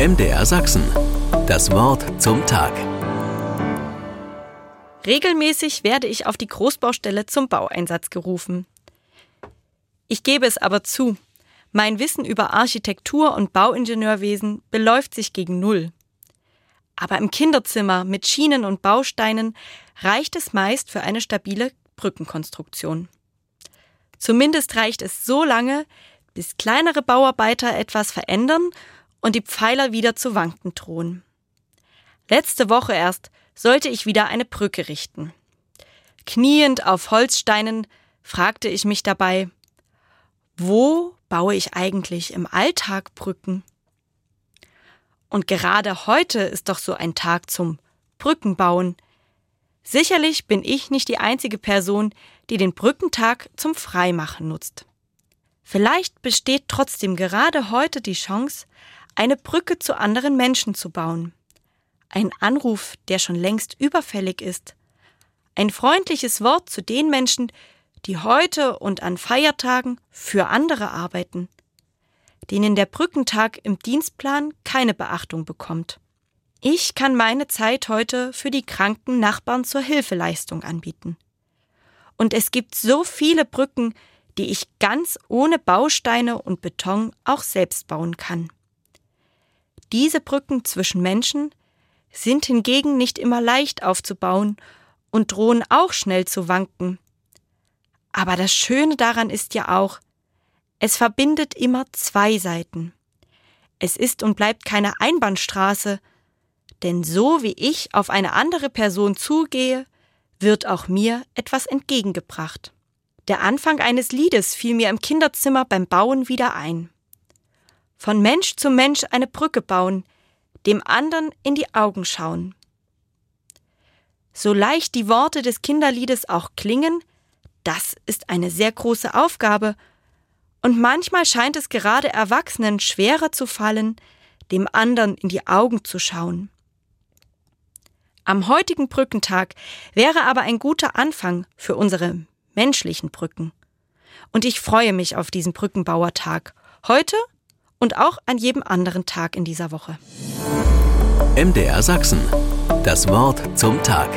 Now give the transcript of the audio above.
MDR Sachsen. Das Wort zum Tag. Regelmäßig werde ich auf die Großbaustelle zum Baueinsatz gerufen. Ich gebe es aber zu, mein Wissen über Architektur und Bauingenieurwesen beläuft sich gegen Null. Aber im Kinderzimmer mit Schienen und Bausteinen reicht es meist für eine stabile Brückenkonstruktion. Zumindest reicht es so lange, bis kleinere Bauarbeiter etwas verändern und die Pfeiler wieder zu wanken drohen. Letzte Woche erst sollte ich wieder eine Brücke richten. Kniend auf Holzsteinen fragte ich mich dabei, wo baue ich eigentlich im Alltag Brücken? Und gerade heute ist doch so ein Tag zum Brückenbauen. Sicherlich bin ich nicht die einzige Person, die den Brückentag zum Freimachen nutzt. Vielleicht besteht trotzdem gerade heute die Chance, eine Brücke zu anderen Menschen zu bauen. Ein Anruf, der schon längst überfällig ist. Ein freundliches Wort zu den Menschen, die heute und an Feiertagen für andere arbeiten, denen der Brückentag im Dienstplan keine Beachtung bekommt. Ich kann meine Zeit heute für die kranken Nachbarn zur Hilfeleistung anbieten. Und es gibt so viele Brücken, die ich ganz ohne Bausteine und Beton auch selbst bauen kann. Diese Brücken zwischen Menschen sind hingegen nicht immer leicht aufzubauen und drohen auch schnell zu wanken. Aber das Schöne daran ist ja auch, es verbindet immer zwei Seiten. Es ist und bleibt keine Einbahnstraße, denn so wie ich auf eine andere Person zugehe, wird auch mir etwas entgegengebracht. Der Anfang eines Liedes fiel mir im Kinderzimmer beim Bauen wieder ein. Von Mensch zu Mensch eine Brücke bauen, dem anderen in die Augen schauen. So leicht die Worte des Kinderliedes auch klingen, das ist eine sehr große Aufgabe, und manchmal scheint es gerade Erwachsenen schwerer zu fallen, dem anderen in die Augen zu schauen. Am heutigen Brückentag wäre aber ein guter Anfang für unsere menschlichen Brücken. Und ich freue mich auf diesen Brückenbauertag, heute und auch an jedem anderen Tag in dieser Woche. MDR Sachsen. Das Wort zum Tag.